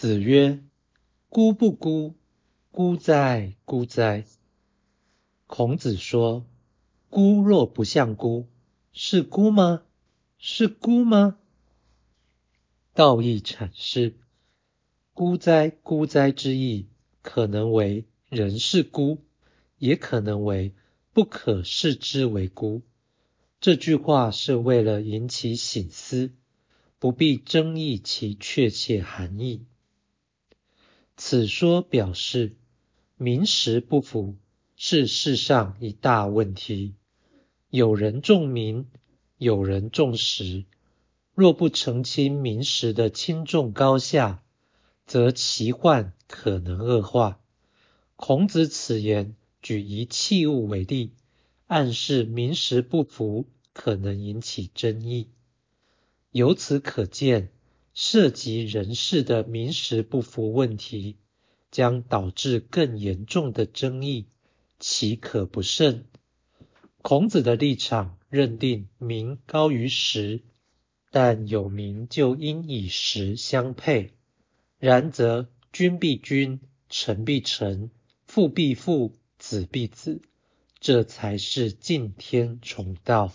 子曰：“孤不孤？孤哉，孤哉！”孔子说：“孤若不像孤，是孤吗？是孤吗？”道义阐释：“孤哉，孤哉”之意，可能为人是孤，也可能为不可视之为孤。这句话是为了引起醒思，不必争议其确切含义。此说表示，名实不符是世上一大问题。有人重名，有人重实。若不澄清名实的轻重高下，则其患可能恶化。孔子此言举一器物为例，暗示名实不符可能引起争议。由此可见。涉及人事的名实不符问题，将导致更严重的争议，岂可不慎？孔子的立场认定名高于实，但有名就应以实相配。然则君必君，臣必臣，父必父，子必子，这才是敬天崇道。